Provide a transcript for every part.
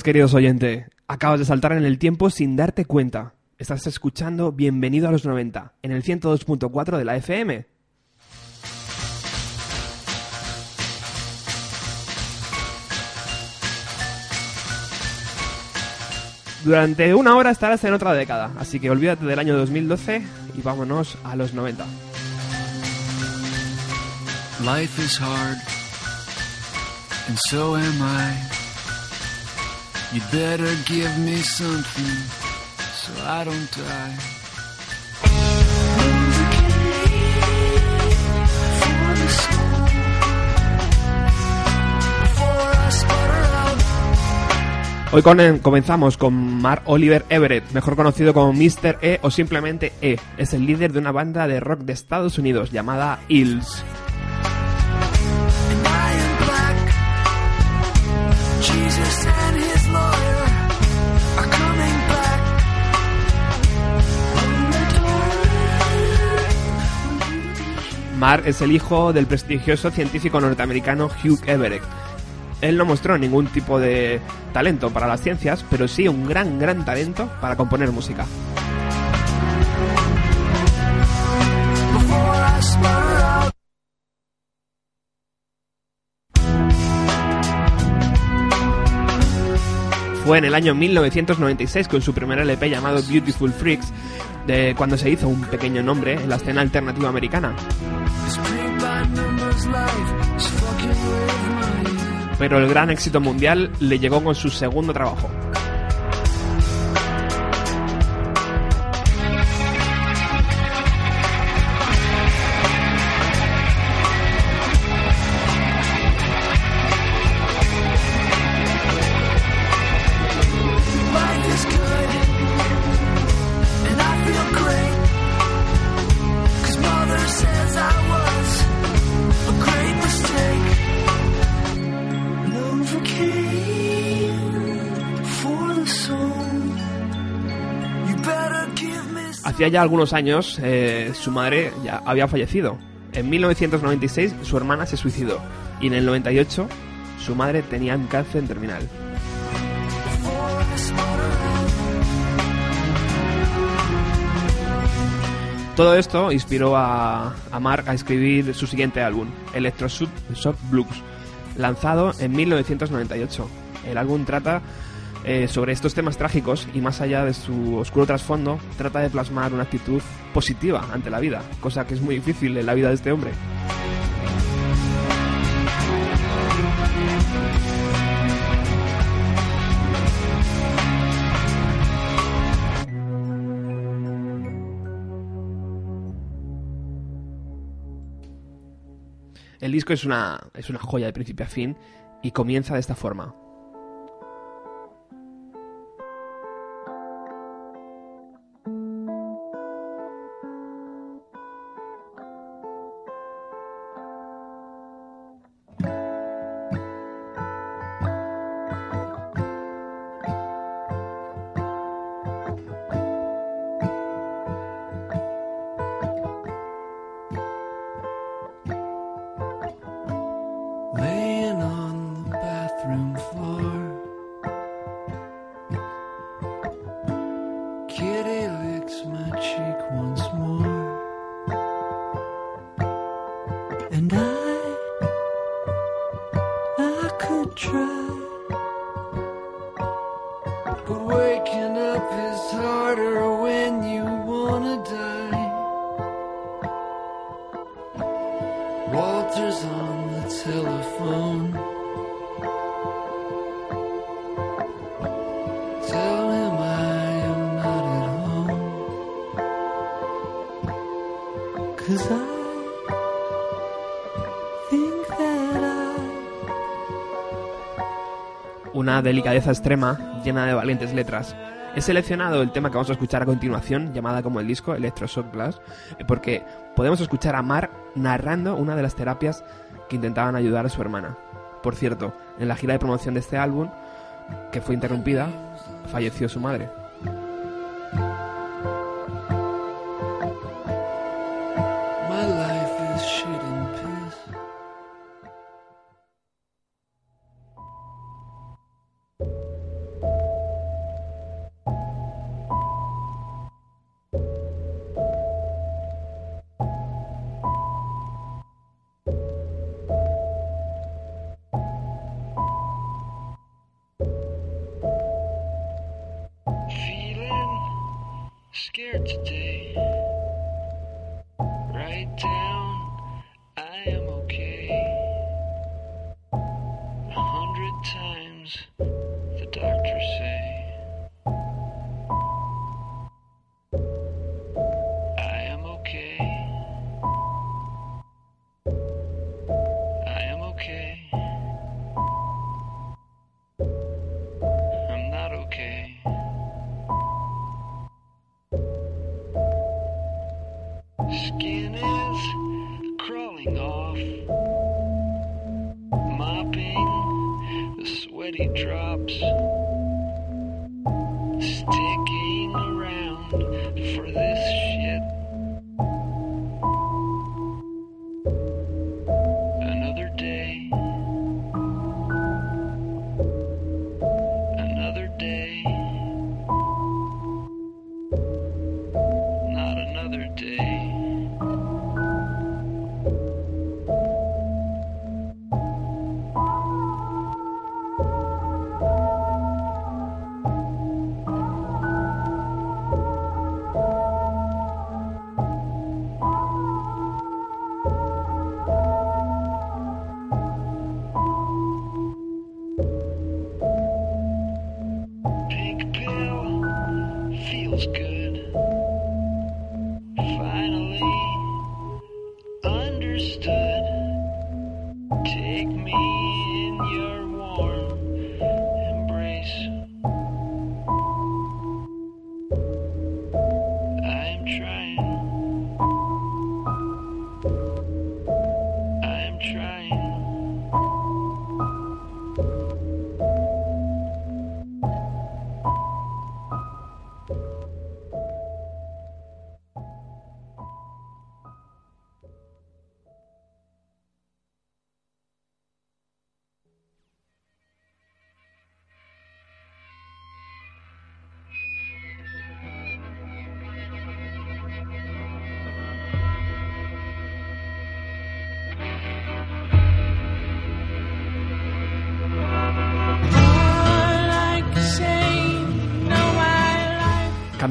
Queridos oyentes. Acabas de saltar en el tiempo sin darte cuenta. Estás escuchando Bienvenido a los 90 en el 102.4 de la FM. Durante una hora estarás en otra década, así que olvídate del año 2012 y vámonos a los 90. Life is hard, and so am I. You'd better give me something so I don't die. Hoy con- comenzamos con Mark Oliver Everett, mejor conocido como Mr. E o simplemente E. Es el líder de una banda de rock de Estados Unidos llamada Hills. Jesus and his lawyer are coming back. Mark es el hijo del prestigioso científico norteamericano Hugh Everett. Él no mostró ningún tipo de talento para las ciencias, pero sí un gran, gran talento para componer música. Before I Fue en el año 1996 con su primer LP llamado Beautiful Freaks, de cuando se hizo un pequeño nombre en la escena alternativa americana. Pero el gran éxito mundial le llegó con su segundo trabajo. Hacía ya algunos años eh, su madre ya había fallecido. En 1996 su hermana se suicidó y en el 98 su madre tenía un cáncer terminal. Todo esto inspiró a, a Mark a escribir su siguiente álbum, Electroshock Shock Blues, lanzado en 1998. El álbum trata eh, sobre estos temas trágicos y más allá de su oscuro trasfondo, trata de plasmar una actitud positiva ante la vida, cosa que es muy difícil en la vida de este hombre. El disco es una, es una joya de principio a fin y comienza de esta forma. Delicadeza extrema llena de valientes letras. He seleccionado el tema que vamos a escuchar a continuación, llamada como el disco Electroshock Blast, eh, porque podemos escuchar a Mark narrando una de las terapias que intentaban ayudar a su hermana. Por cierto, en la gira de promoción de este álbum, que fue interrumpida, falleció su madre.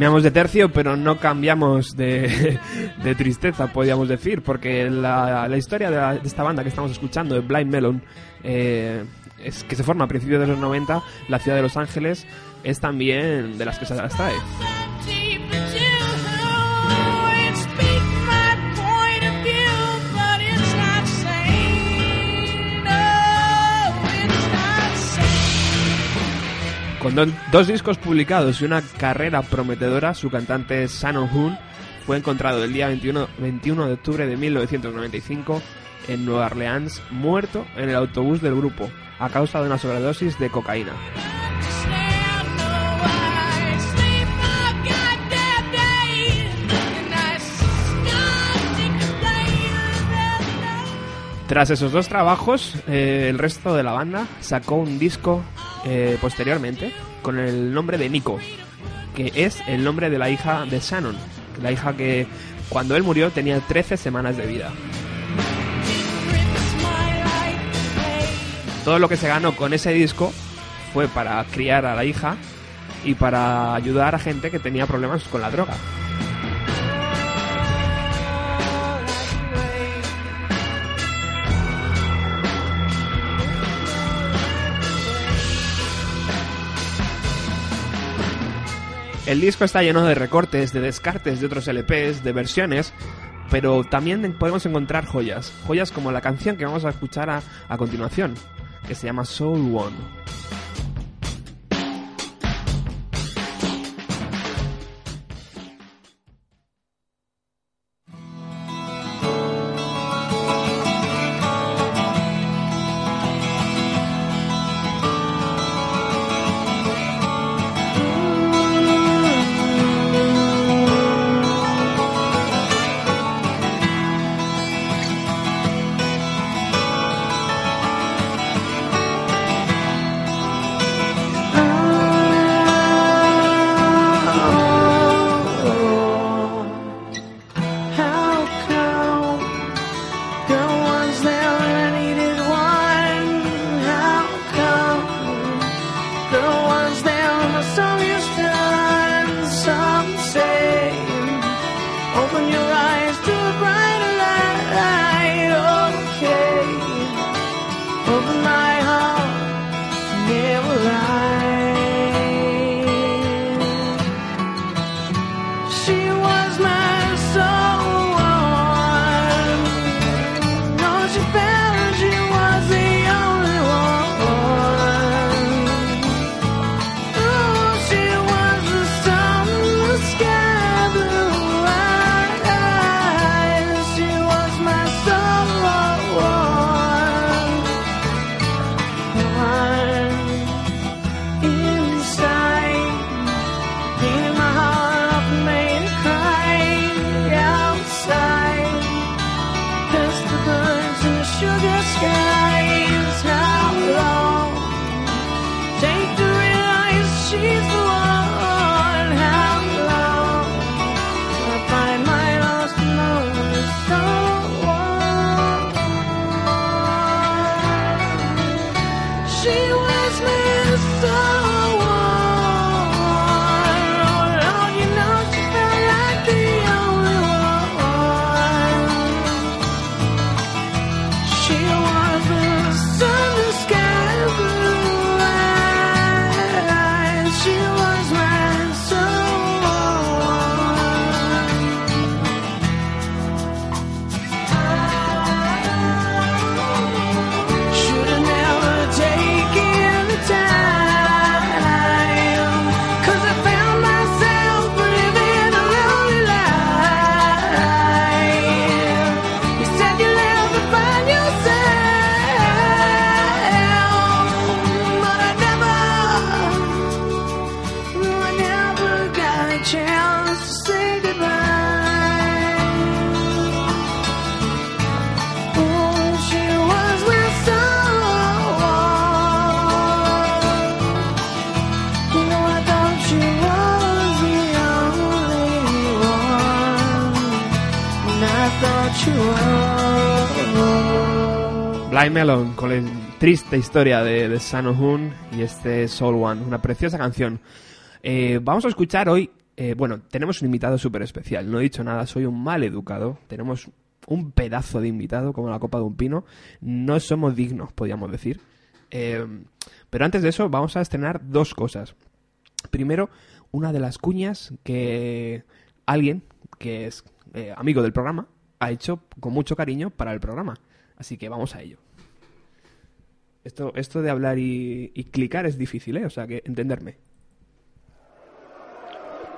Cambiamos de tercio, pero no cambiamos de, de tristeza, podríamos decir, porque la, historia de, la- de esta banda que estamos escuchando, de Blind Melon, eh, es que se forma a principios de los 90, la ciudad de Los Ángeles, es también de las que se las Dos discos publicados y una carrera prometedora, su cantante Shannon Hoon fue encontrado el día 21, 21 de octubre de 1995 en Nueva Orleans, muerto en el autobús del grupo a causa de una sobredosis de cocaína. Tras esos dos trabajos, eh, el resto de la banda sacó un disco eh, posteriormente con el nombre de Nico, que es el nombre de la hija de Shannon, la hija que cuando él murió tenía 13 semanas de vida. Todo lo que se ganó con ese disco fue para criar a la hija y para ayudar a gente que tenía problemas con la droga. El disco está lleno de recortes, de descartes de otros LPs, de versiones, pero también podemos encontrar joyas. Joyas como la canción que vamos a escuchar a, a continuación, que se llama Soul One. Blind Melon con la triste historia de, de Moon y este Soul One, una preciosa canción. Eh, vamos a escuchar hoy, eh, bueno, tenemos un invitado súper especial, no he dicho nada, soy un mal educado, tenemos un pedazo de invitado como la copa de un pino, no somos dignos, podríamos decir. Eh, pero antes de eso vamos a estrenar dos cosas. Primero, una de las cuñas que alguien que es amigo del programa ha hecho con mucho cariño para el programa. Así que vamos a ello. Esto, esto de hablar y, y clicar es difícil, ¿eh? O sea, que entenderme.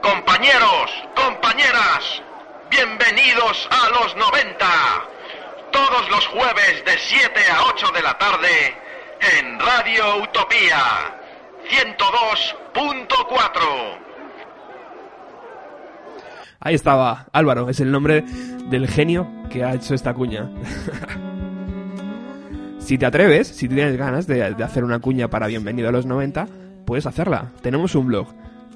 Compañeros, compañeras, bienvenidos a los 90. Todos los jueves de 7 a 8 de la tarde en Radio Utopía 102.4. Ahí estaba, Álvaro, es el nombre del genio que ha hecho esta cuña. si te atreves, si tienes ganas de, hacer una cuña para Bienvenido a los 90, puedes hacerla. Tenemos un blog.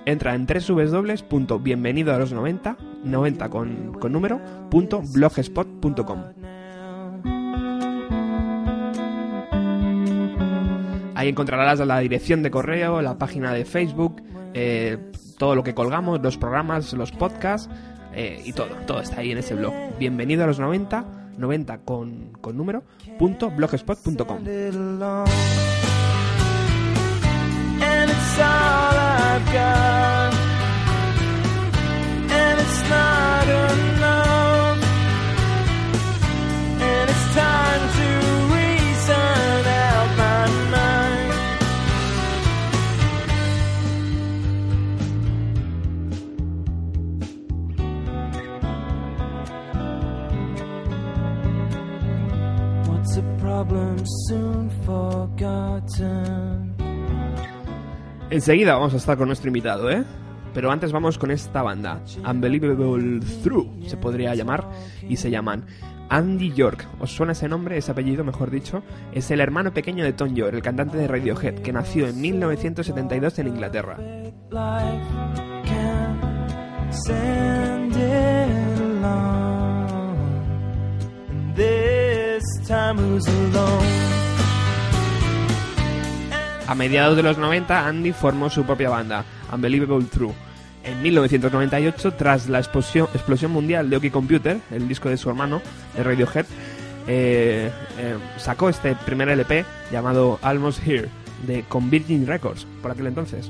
Entra en www.bienvenido a los 90, 90 con, con número, punto blogspot.com. Ahí encontrarás la dirección de correo, la página de Facebook, eh, todo lo que colgamos, los programas, los podcasts eh, y todo. Todo está ahí en ese blog. Bienvenido a los 90, 90 con, con número, punto blogspot.com. And it's. What's a problem soon forgotten? Enseguida vamos a estar con nuestro invitado, ¿eh? Pero antes vamos con esta banda, Unbelievable Through, se podría llamar, y se llaman Andy York. ¿Os suena ese nombre, ese apellido, mejor dicho? Es el hermano pequeño de Tom York, el cantante de Radiohead, que nació en 1972 en Inglaterra. life can send it along. A mediados de los 90, Andy formó su propia banda, Unbelievable True. En 1998, tras la explosión, explosión mundial de OK Computer, el disco de su hermano, de Radiohead, eh, eh, sacó este primer LP llamado Almost Here, de con Virgin Records, por aquel entonces.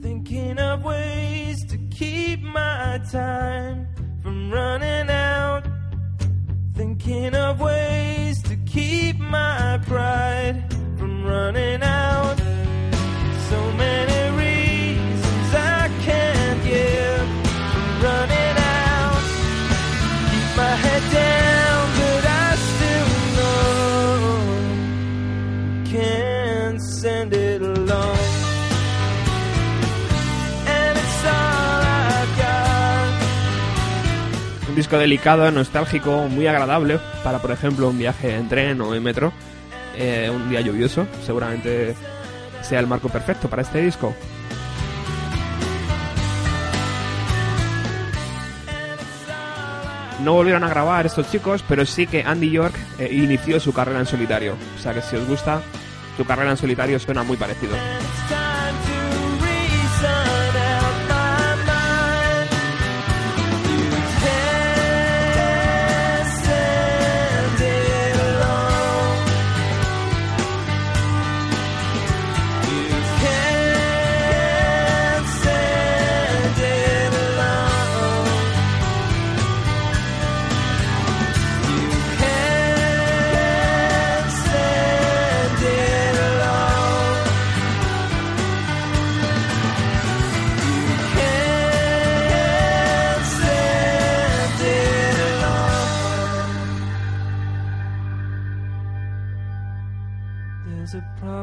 Thinking of ways to keep my time from running out. Thinking of ways to keep my pride from running out. So many delicado, nostálgico, muy agradable para, por ejemplo, un viaje en tren o en metro. eh, un día lluvioso, seguramente sea el marco perfecto para este disco. No volvieron a grabar estos chicos, pero sí que Andy York eh, inició su carrera en solitario. O sea que si os gusta, su carrera en solitario suena muy parecido.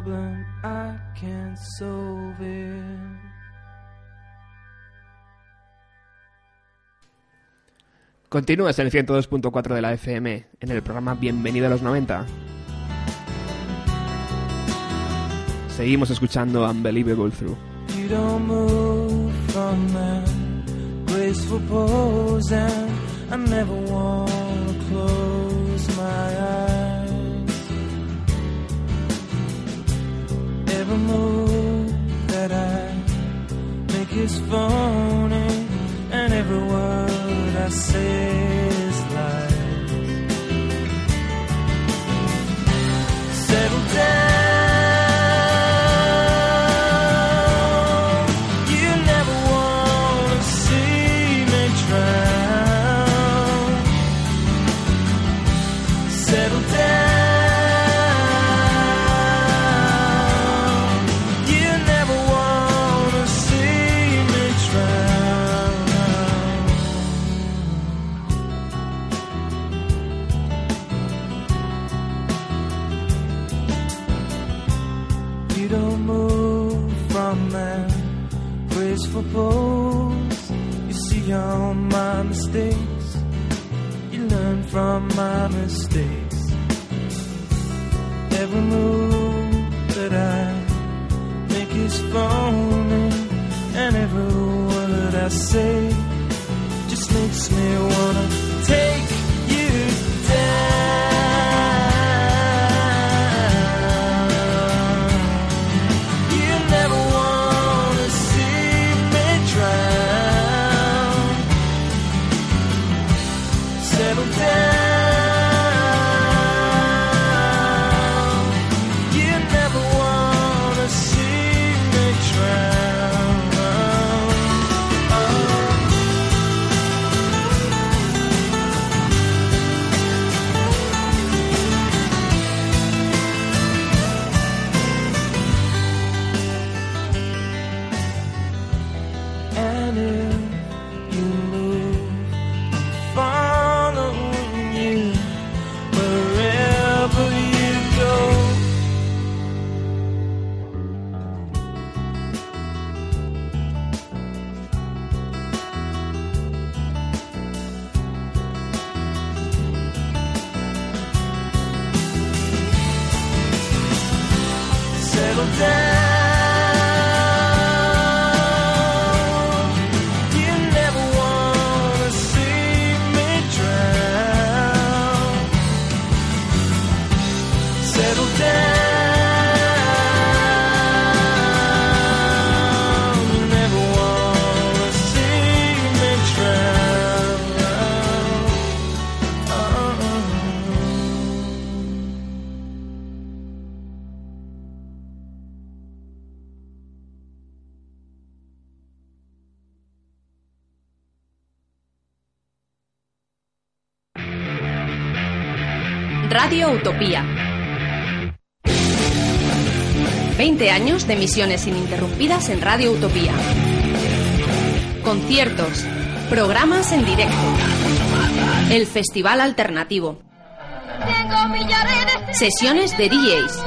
Problem I can't solve it. Continúas en el 102.4 de la FM, en el programa Bienvenido a los 90. Seguimos escuchando Unbelievable Through. You don't move from that graceful pose, and I never wanna close Every move that I make is phony, and every word I say is lies. Settle down. My mistakes. Every move that I make is phony, and every word I say just makes me wanna take you down. You never wanna see me drown. Settle down. Utopía. 20 años de emisiones ininterrumpidas en Radio Utopía. Conciertos, programas en directo. El Festival Alternativo. Sesiones de DJs.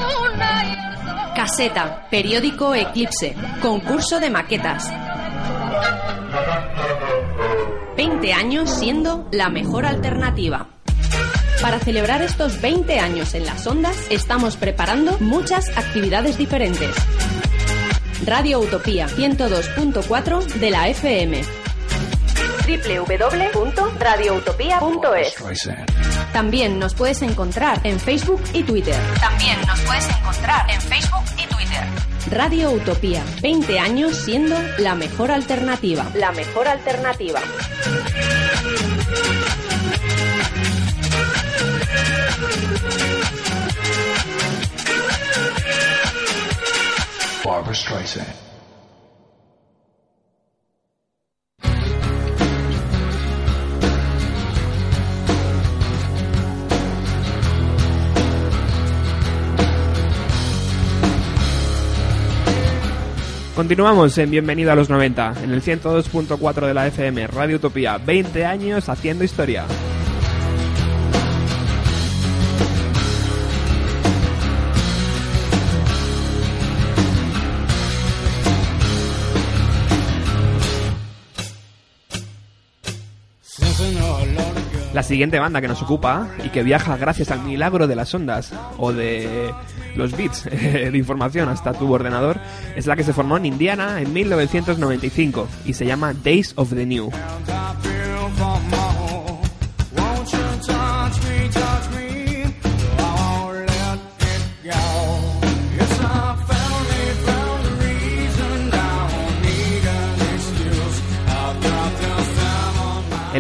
Caseta, periódico Eclipse, concurso de maquetas. 20 años siendo la mejor alternativa. Para celebrar estos 20 años en las ondas, estamos preparando muchas actividades diferentes. Radio Utopía 102.4 de la FM. www.radioutopía.es También nos puedes encontrar en Facebook y Twitter. También nos puedes encontrar en Facebook y Twitter. Radio Utopía, 20 años siendo la mejor alternativa. La mejor alternativa. Barbara Streisand. Continuamos en Bienvenido a los 90, en el 102.4 de la FM, Radio Utopía, 20 años haciendo historia. La siguiente banda que nos ocupa y que viaja gracias al milagro de las ondas o de los bits de información hasta tu ordenador es la que se formó en Indiana en 1995 y se llama Days of the New.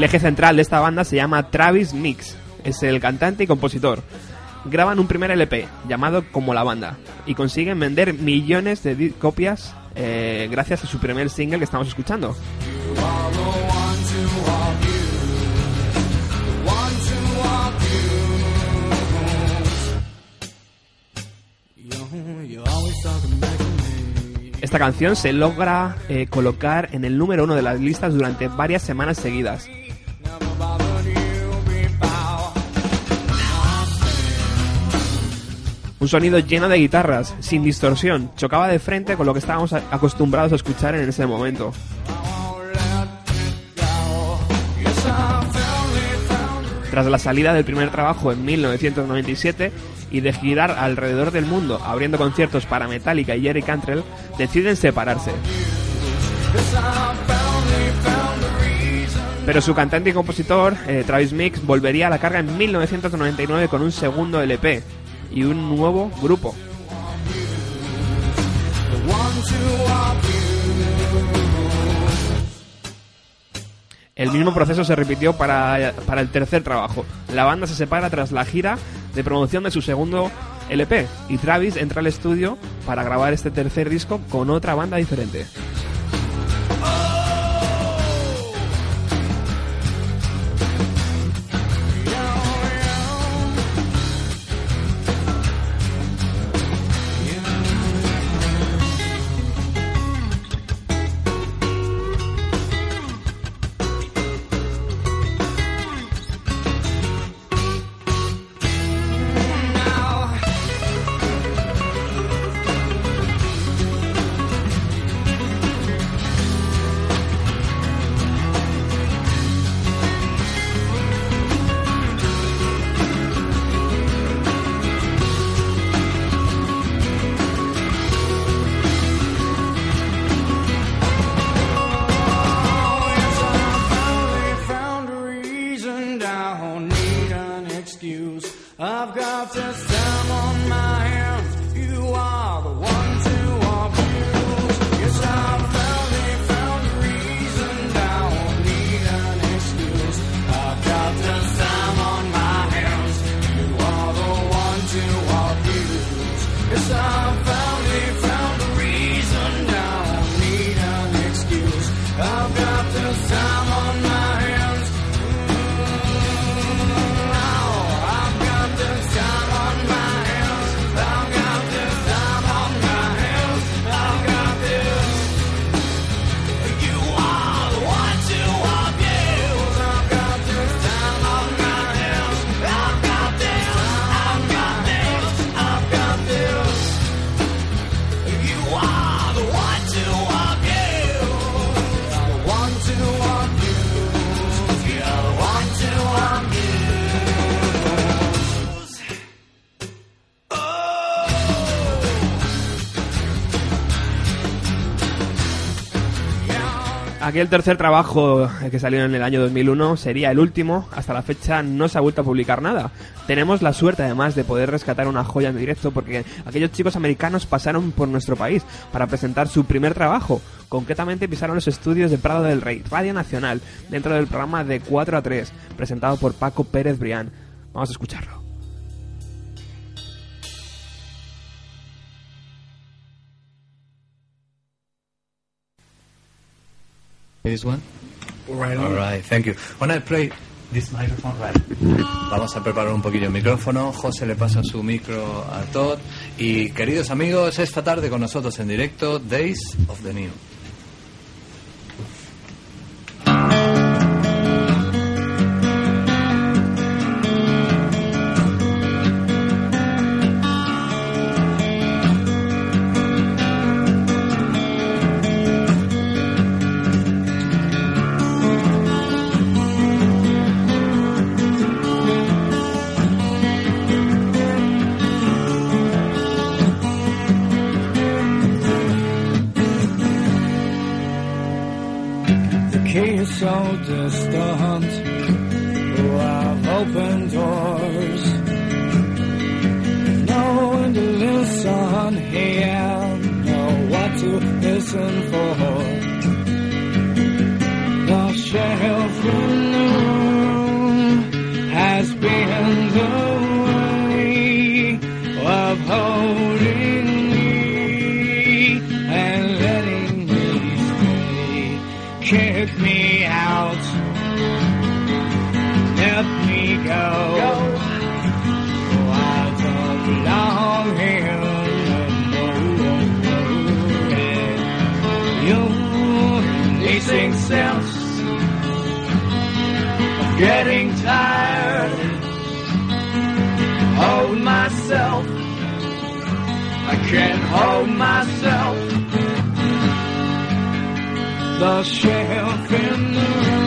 El eje central de esta banda se llama Travis Mix, es el cantante y compositor. Graban un primer LP llamado Como la Banda y consiguen vender millones de copias eh, gracias a su primer single que estamos escuchando. Esta canción se logra eh, colocar en el número uno de las listas durante varias semanas seguidas. Un sonido lleno de guitarras, sin distorsión, chocaba de frente con lo que estábamos acostumbrados a escuchar en ese momento. Tras la salida del primer trabajo en 1997 y de girar alrededor del mundo abriendo conciertos para Metallica y Jerry Cantrell, deciden separarse. Pero su cantante y compositor, eh, Travis Mix, volvería a la carga en 1999 con un segundo LP y un nuevo grupo. El mismo proceso se repitió para, para el tercer trabajo. La banda se separa tras la gira de promoción de su segundo LP y Travis entra al estudio para grabar este tercer disco con otra banda diferente. Aquel tercer trabajo que salió en el año 2001 sería el último. Hasta la fecha no se ha vuelto a publicar nada. Tenemos la suerte además de poder rescatar una joya en directo porque aquellos chicos americanos pasaron por nuestro país para presentar su primer trabajo. Concretamente pisaron los estudios de Prado del Rey, Radio Nacional, dentro del programa de 4 a 3, presentado por Paco Pérez Brián. Vamos a escucharlo. This one? Right All right, thank you. When I play this microphone, right. Vamos a preparar un poquillo el micrófono. José le pasa su micro a Todd. Y queridos amigos, esta tarde con nosotros en directo, Days of the New. Can't hold myself. The shelf in the room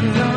Cause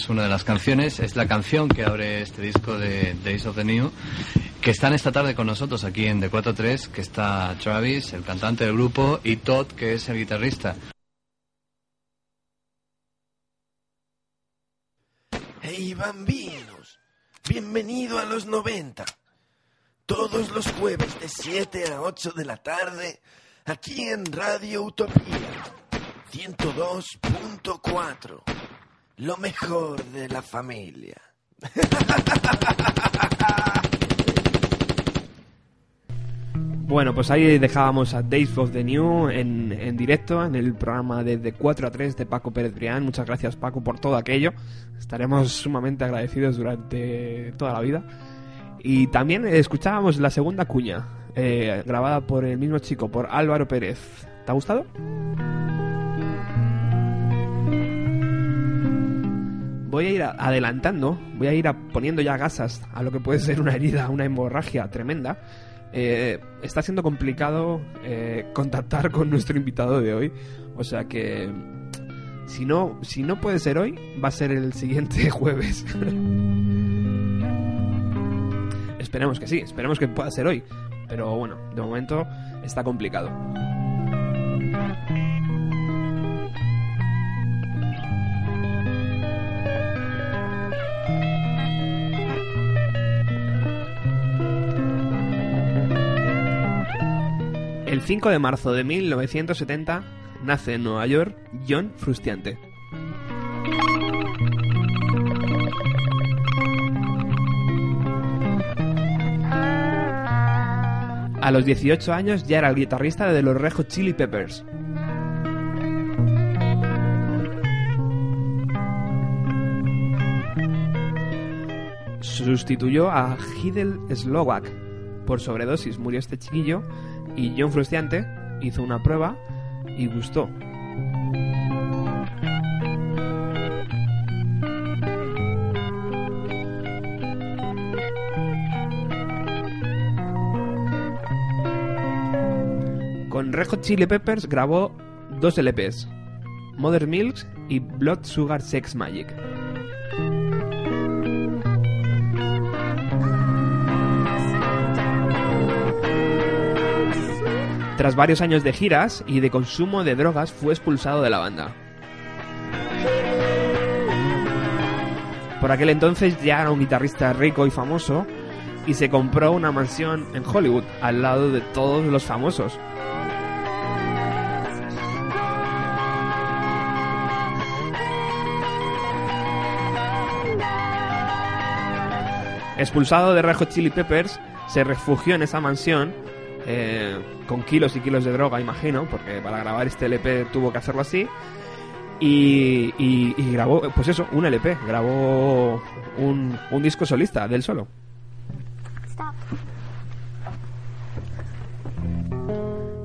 es una de las canciones, es la canción que abre este disco de Days of the New, que están esta tarde con nosotros aquí en D43, que está Travis, el cantante del grupo, y Todd, que es el guitarrista. Hey bambinos, bienvenido a los 90. Todos los jueves de 7 a 8 de la tarde, aquí en Radio Utopía 102.4. Lo mejor de la familia. Bueno, pues ahí dejábamos a Days of the New en, en directo en el programa de, de 4 a 3 de Paco Pérez Brián. Muchas gracias Paco por todo aquello. Estaremos sumamente agradecidos durante toda la vida. Y también escuchábamos la segunda cuña, eh, grabada por el mismo chico, por Álvaro Pérez. ¿Te ha gustado? Voy a ir adelantando, voy a ir poniendo ya gasas a lo que puede ser una herida, una hemorragia tremenda. Eh, está siendo complicado eh, contactar con nuestro invitado de hoy, o sea que si no, si no puede ser hoy, va a ser el siguiente jueves. esperemos que sí, esperemos que pueda ser hoy, pero bueno, de momento está complicado. El 5 de marzo de 1970 nace en Nueva York John Frustiante. A los 18 años ya era el guitarrista de los Red Hot Chili Peppers. Sustituyó a Hidel Slovak por sobredosis. Murió este chiquillo y John Frustiante hizo una prueba y gustó. Con Red Chili Peppers grabó dos LPs, Mother Milks y Blood Sugar Sex Magic. Tras varios años de giras y de consumo de drogas, fue expulsado de la banda. Por aquel entonces ya era un guitarrista rico y famoso y se compró una mansión en Hollywood al lado de todos los famosos. Expulsado de Red Hot Chili Peppers, se refugió en esa mansión eh, con kilos y kilos de droga, imagino, porque para grabar este LP tuvo que hacerlo así. Y, y- y grabó, pues eso, un LP, grabó un, un disco solista del solo.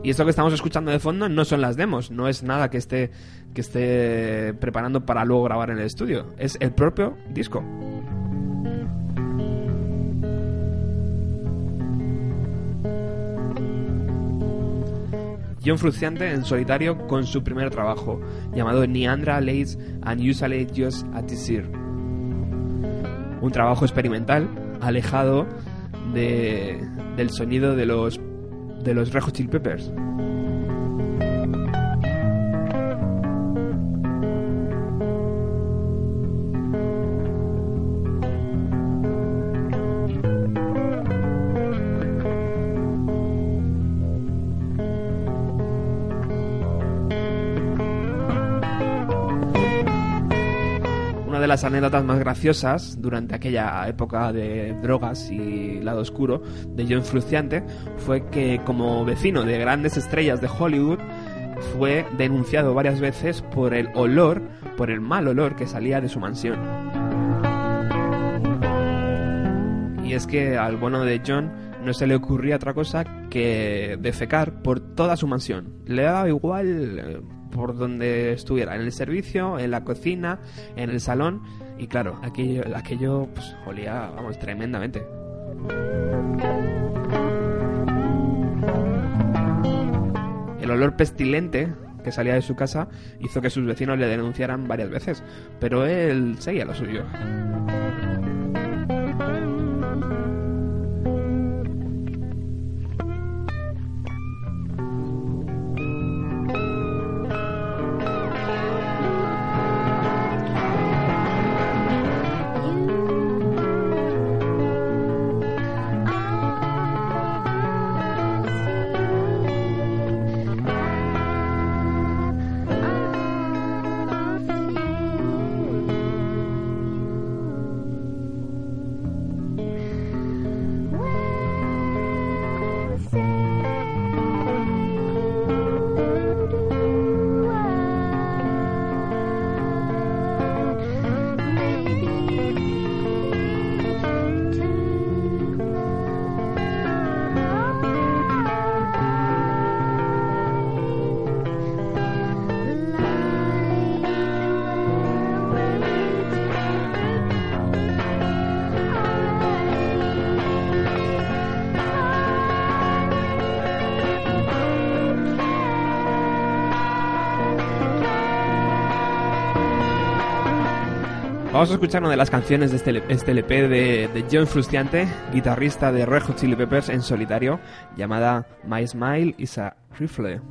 Y esto que estamos escuchando de fondo no son las demos, no es nada que esté, que esté preparando para luego grabar en el estudio, es el propio disco. John Fruciante en solitario con su primer trabajo, llamado Neandra Lays and Usually Just a Teaser. Un trabajo experimental, alejado de, del sonido de los, de los Red Hot Chili Peppers. De las anécdotas más graciosas durante aquella época de drogas y lado oscuro de John Fruciante fue que como vecino de grandes estrellas de Hollywood fue denunciado varias veces por el olor, por el mal olor que salía de su mansión. Y es que al bueno de John no se le ocurría otra cosa que defecar por toda su mansión. Le daba igual eh, por donde estuviera, en el servicio, en la cocina, en el salón. Y claro, aquello, aquello pues, olía, vamos, tremendamente. El olor pestilente que salía de su casa hizo que sus vecinos le denunciaran varias veces, pero él seguía lo suyo. Vamos a escuchar una de las canciones de este, este LP de, de John Frusciante, guitarrista de Red Hot Chili Peppers en solitario, llamada My Smile is a Rifle.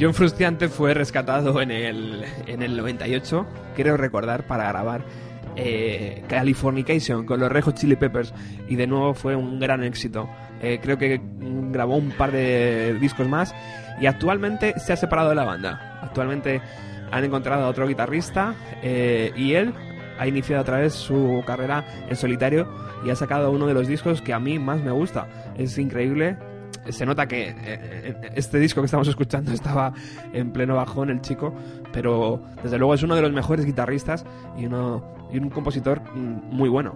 John Frusciante fue rescatado en el, en el 98, creo recordar, para grabar eh, Californication con los Red Hot Chili Peppers y de nuevo fue un gran éxito. Eh, creo que grabó un par de discos más y actualmente se ha separado de la banda. Actualmente han encontrado a otro guitarrista eh, y él ha iniciado otra vez su carrera en solitario y ha sacado uno de los discos que a mí más me gusta. Es increíble. Se nota que eh, eh, este disco que estamos escuchando estaba en pleno bajón el chico, pero desde luego es uno de los mejores guitarristas y, uno, y un compositor mm, muy bueno.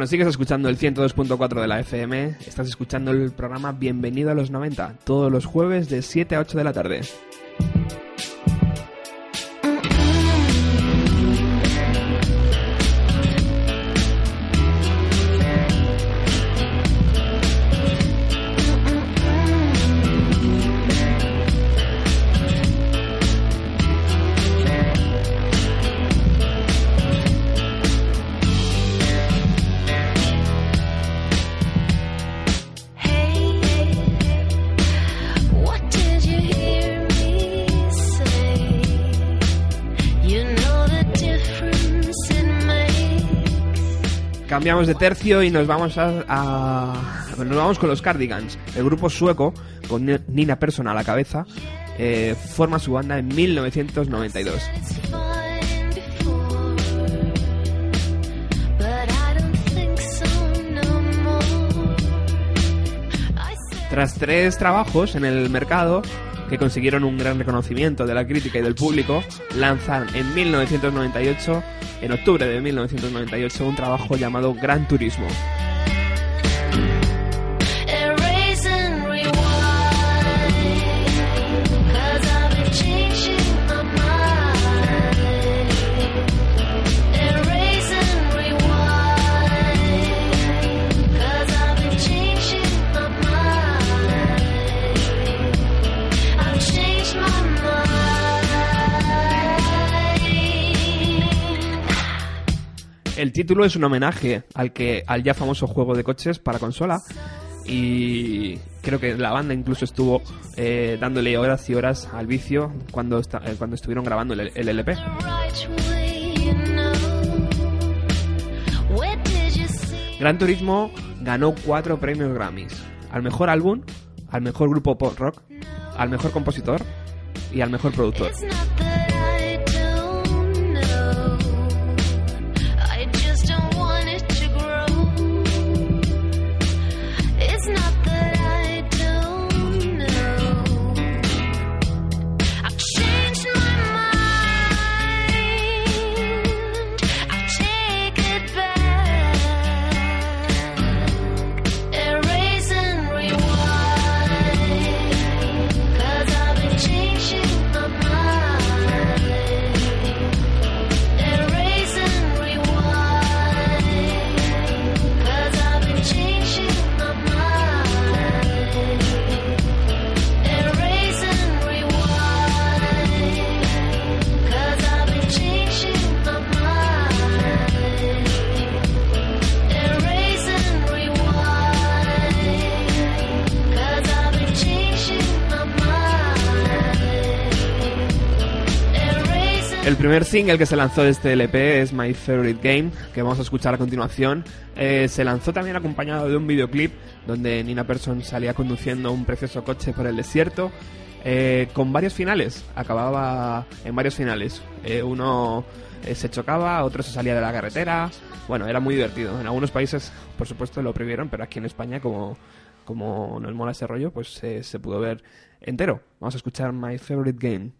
Bueno, sigues escuchando el 102.4 de la FM, estás escuchando el programa Bienvenido a los 90, todos los jueves de 7 a 8 de la tarde. Cambiamos de tercio y nos vamos a, nos vamos con los Cardigans. El grupo sueco, con Ni- Nina Persson a la cabeza, eh, forma su banda en 1992. It's fine before, but I don't think so no more. I said. Tras tres trabajos en el mercado que consiguieron un gran reconocimiento de la crítica y del público, lanzan en 1998, en octubre de 1998, un trabajo llamado Gran Turismo. El título es un homenaje al que al ya famoso juego de coches para consola y creo que la banda incluso estuvo eh, dándole horas y horas al vicio cuando eh, cuando estuvieron grabando el, el LP. Gran Turismo ganó cuatro premios Grammys: al mejor álbum, al mejor grupo pop rock, al mejor compositor y al mejor productor. El primer single que se lanzó de este LP es My Favorite Game, que vamos a escuchar a continuación. Eh, se lanzó también acompañado de un videoclip donde Nina Persson salía conduciendo un precioso coche por el desierto, eh, con varios finales. Acababa en varios finales. Eh, uno se chocaba, otro se salía de la carretera. Bueno, era muy divertido. En algunos países, por supuesto, lo prohibieron, pero aquí en España, como, como nos mola ese rollo, pues se pudo ver entero. Vamos a escuchar My Favorite Game.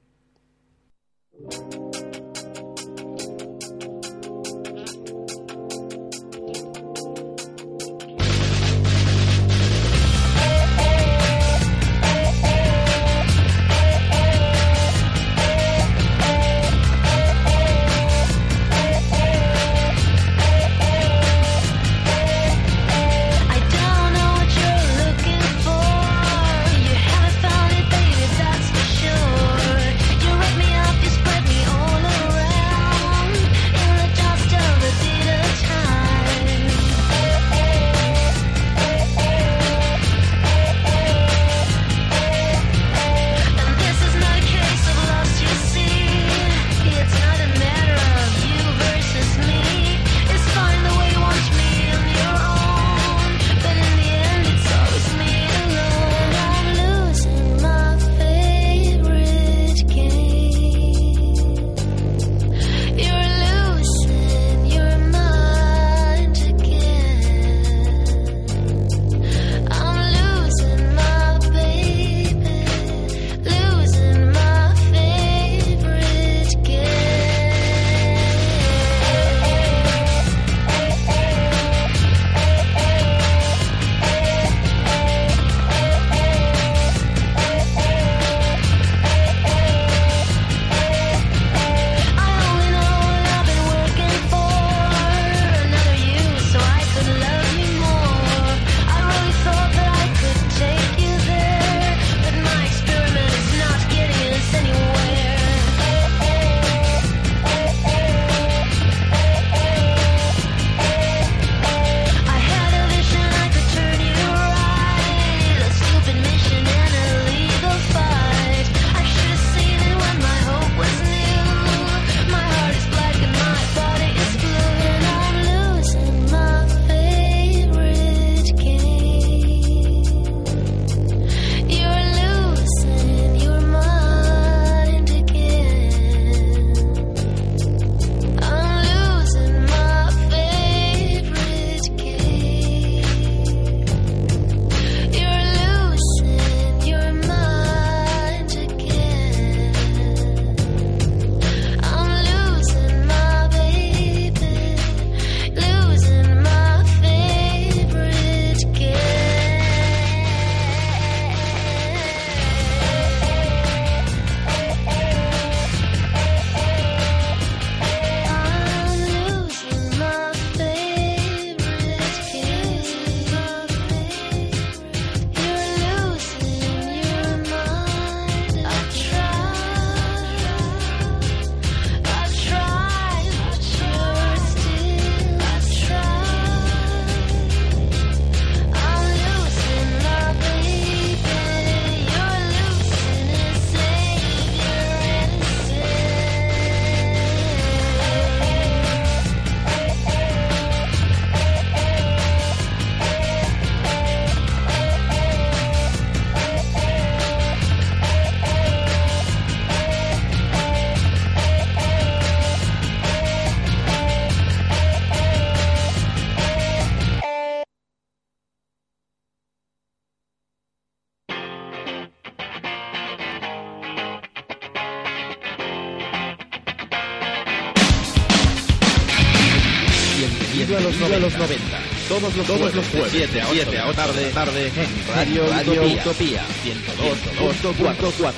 Todos los todos los jueves, 7 a 8 de la tarde, tarde en Radio, Radio Utopía 102.4.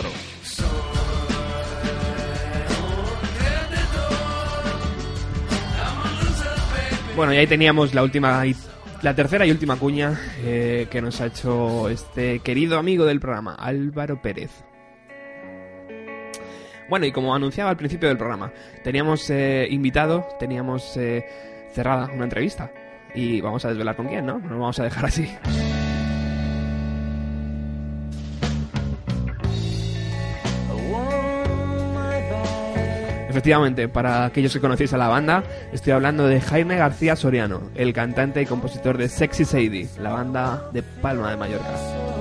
Bueno, y ahí teníamos la última la tercera y última cuña eh, que nos ha hecho este querido amigo del programa, Álvaro Pérez. Bueno, y como anunciaba al principio del programa, teníamos eh, invitado, teníamos eh, cerrada una entrevista. Y vamos a desvelar con quién, ¿no? No lo vamos a dejar así. Efectivamente, para aquellos que conocéis a la banda, estoy hablando de Jaime García Soriano, el cantante y compositor de Sexy Sadie, la banda de Palma de Mallorca.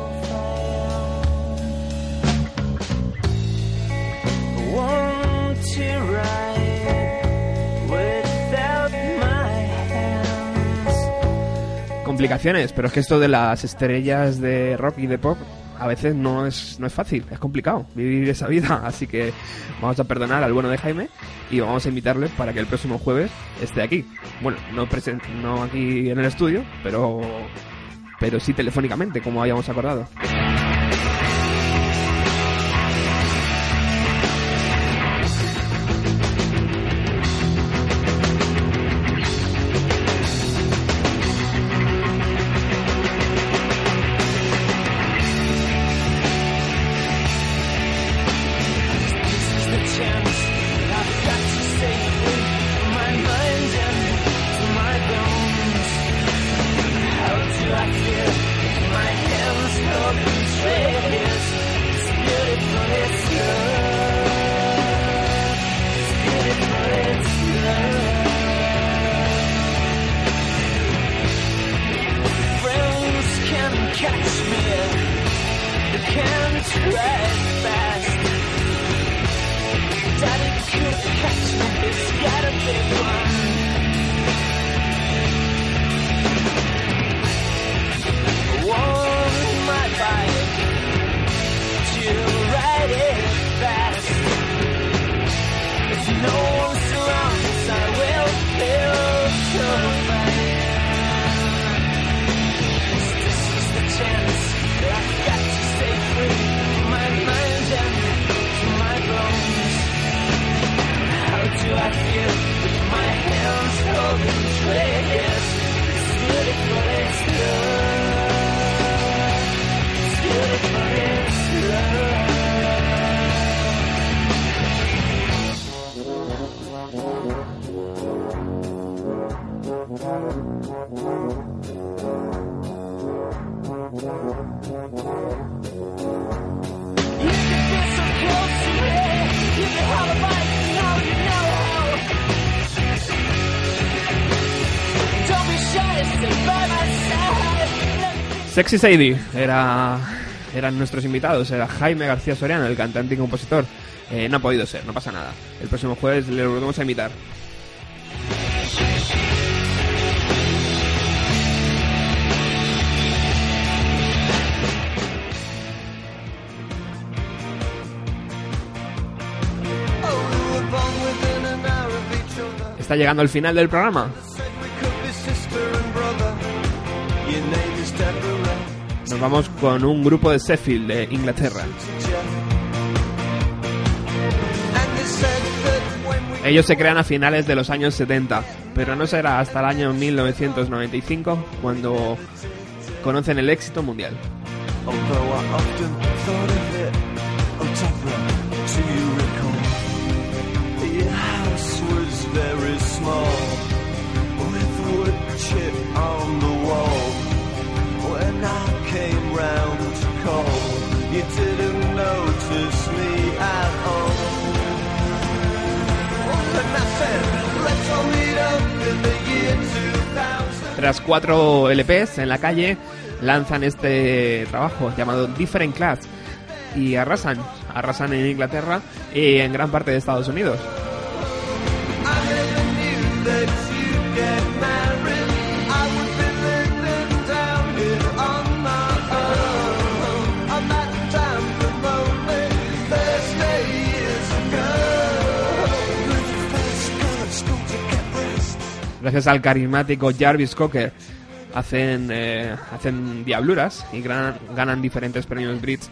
Hands. Complicaciones, pero es que esto de las estrellas de rock y de pop a veces no es, no es fácil, es complicado vivir esa vida, así que vamos a perdonar al bueno de Jaime y vamos a invitarle para que el próximo jueves esté aquí. Bueno, no, presen- no aquí en el estudio, pero, pero sí telefónicamente, como habíamos acordado. Sexy Sadie era, eran nuestros invitados, era Jaime García Soriano, el cantante y compositor. Eh, no ha podido ser, no pasa nada. El próximo jueves le volvemos a invitar. Está llegando el final del programa. Nos vamos con un grupo de Sheffield, de Inglaterra. Ellos se crean a finales de los años 70, pero no será hasta el año 1995 cuando conocen el éxito mundial. Round to call, you didn't notice me at all. And I said, let's all meet up in the year 2000. Tras cuatro LPs en la calle, lanzan este trabajo llamado Different Class y arrasan, arrasan en Inglaterra y en gran parte de Estados Unidos. Gracias al carismático Jarvis Cocker, hacen, eh, hacen diabluras y ganan diferentes premios Brits.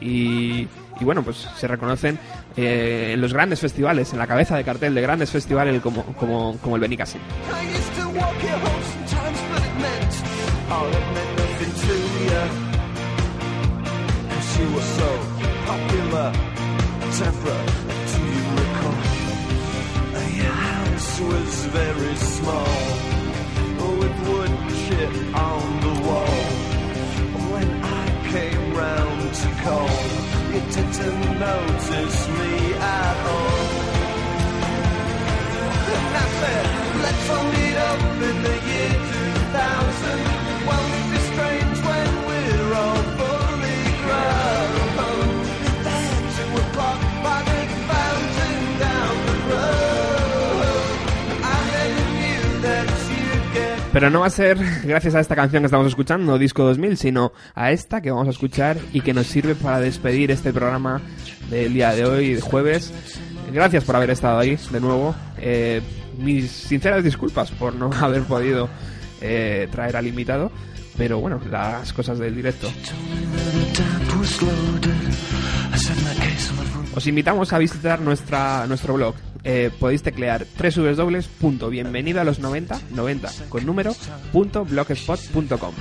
Y, y bueno, pues se reconocen eh, en los grandes festivales, en la cabeza de cartel de grandes festivales como, como, como el Benicassim. Very small, with wood chip on the wall. When I came round to call, you didn't notice me at all. I said, let's all meet up in the year 2000. Pero no va a ser gracias a esta canción que estamos escuchando, Disco 2000, sino a esta que vamos a escuchar y que nos sirve para despedir este programa del día de hoy, jueves. Gracias por haber estado ahí de nuevo. Eh, mis sinceras disculpas por no haber podido eh, traer al invitado. Pero bueno, las cosas del directo. Os invitamos a visitar nuestra, nuestro blog. Eh, podéis teclear www.bienvenido a los 90, 90 con número, punto blogspot.com.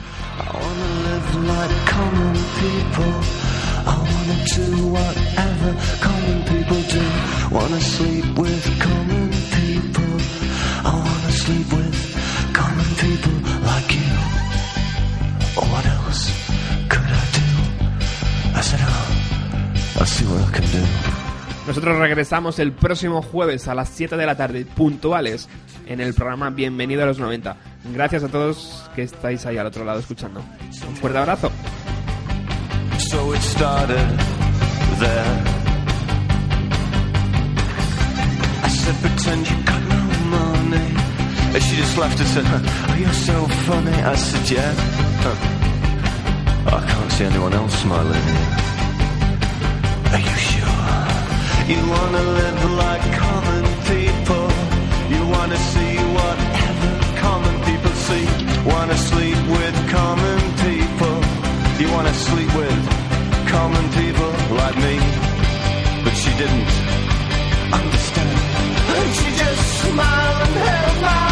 Sleep with common people like you. What else I'll see what I can do. Nosotros regresamos el próximo jueves a las 7 de la tarde, puntuales, en el programa Bienvenido a los 90. Gracias a todos que estáis ahí al otro lado escuchando. Un fuerte abrazo. So it started there. I said, pretend you got no money. And she just laughed and said, oh, you're so funny. I said, yeah. Huh. I can't see anyone else smiling. Are you sure? You wanna live like common people. You wanna see whatever common people see. Wanna sleep with common people. You wanna sleep with common people like me. But she didn't understand. And she just smiled and held my